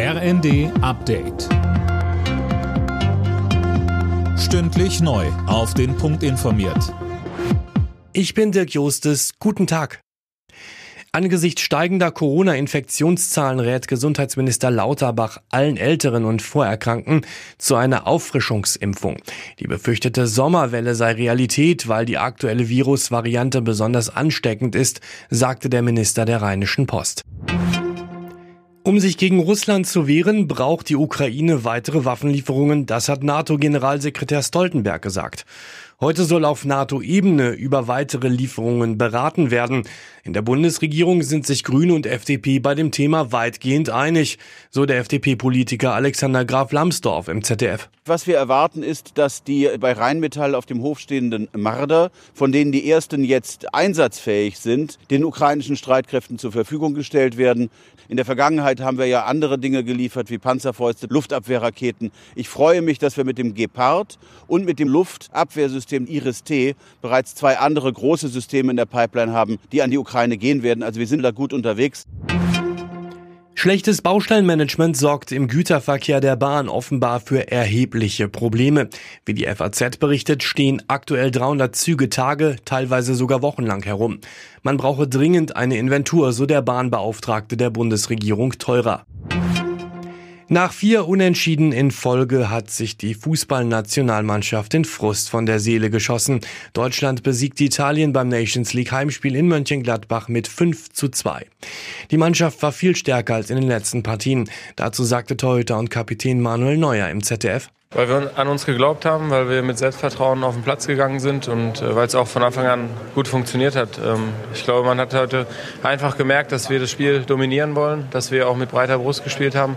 RND Update. Stündlich neu. Auf den Punkt informiert. Ich bin Dirk Jostes. Guten Tag. Angesichts steigender Corona-Infektionszahlen rät Gesundheitsminister Lauterbach allen Älteren und Vorerkrankten zu einer Auffrischungsimpfung. Die befürchtete Sommerwelle sei Realität, weil die aktuelle Virusvariante besonders ansteckend ist, sagte der Minister der Rheinischen Post. Um sich gegen Russland zu wehren, braucht die Ukraine weitere Waffenlieferungen, das hat NATO-Generalsekretär Stoltenberg gesagt. Heute soll auf NATO-Ebene über weitere Lieferungen beraten werden. In der Bundesregierung sind sich Grüne und FDP bei dem Thema weitgehend einig, so der FDP-Politiker Alexander Graf Lambsdorff im ZDF. Was wir erwarten ist, dass die bei Rheinmetall auf dem Hof stehenden Marder, von denen die ersten jetzt einsatzfähig sind, den ukrainischen Streitkräften zur Verfügung gestellt werden. In der Vergangenheit haben wir ja andere Dinge geliefert, wie Panzerfäuste, Luftabwehrraketen. Ich freue mich, dass wir mit dem Gepard und mit dem Luftabwehrsystem Iris-T bereits zwei andere große Systeme in der Pipeline haben, die an die Ukraine gehen werden. Also wir sind da gut unterwegs. Schlechtes Baustellenmanagement sorgt im Güterverkehr der Bahn offenbar für erhebliche Probleme. Wie die FAZ berichtet, stehen aktuell 300 Züge Tage, teilweise sogar wochenlang herum. Man brauche dringend eine Inventur, so der Bahnbeauftragte der Bundesregierung teurer. Nach vier Unentschieden in Folge hat sich die Fußballnationalmannschaft den Frust von der Seele geschossen. Deutschland besiegt Italien beim Nations League Heimspiel in Mönchengladbach mit 5 zu 2. Die Mannschaft war viel stärker als in den letzten Partien. Dazu sagte Torhüter und Kapitän Manuel Neuer im ZDF. Weil wir an uns geglaubt haben, weil wir mit Selbstvertrauen auf den Platz gegangen sind und äh, weil es auch von Anfang an gut funktioniert hat. Ähm, ich glaube, man hat heute einfach gemerkt, dass wir das Spiel dominieren wollen, dass wir auch mit breiter Brust gespielt haben.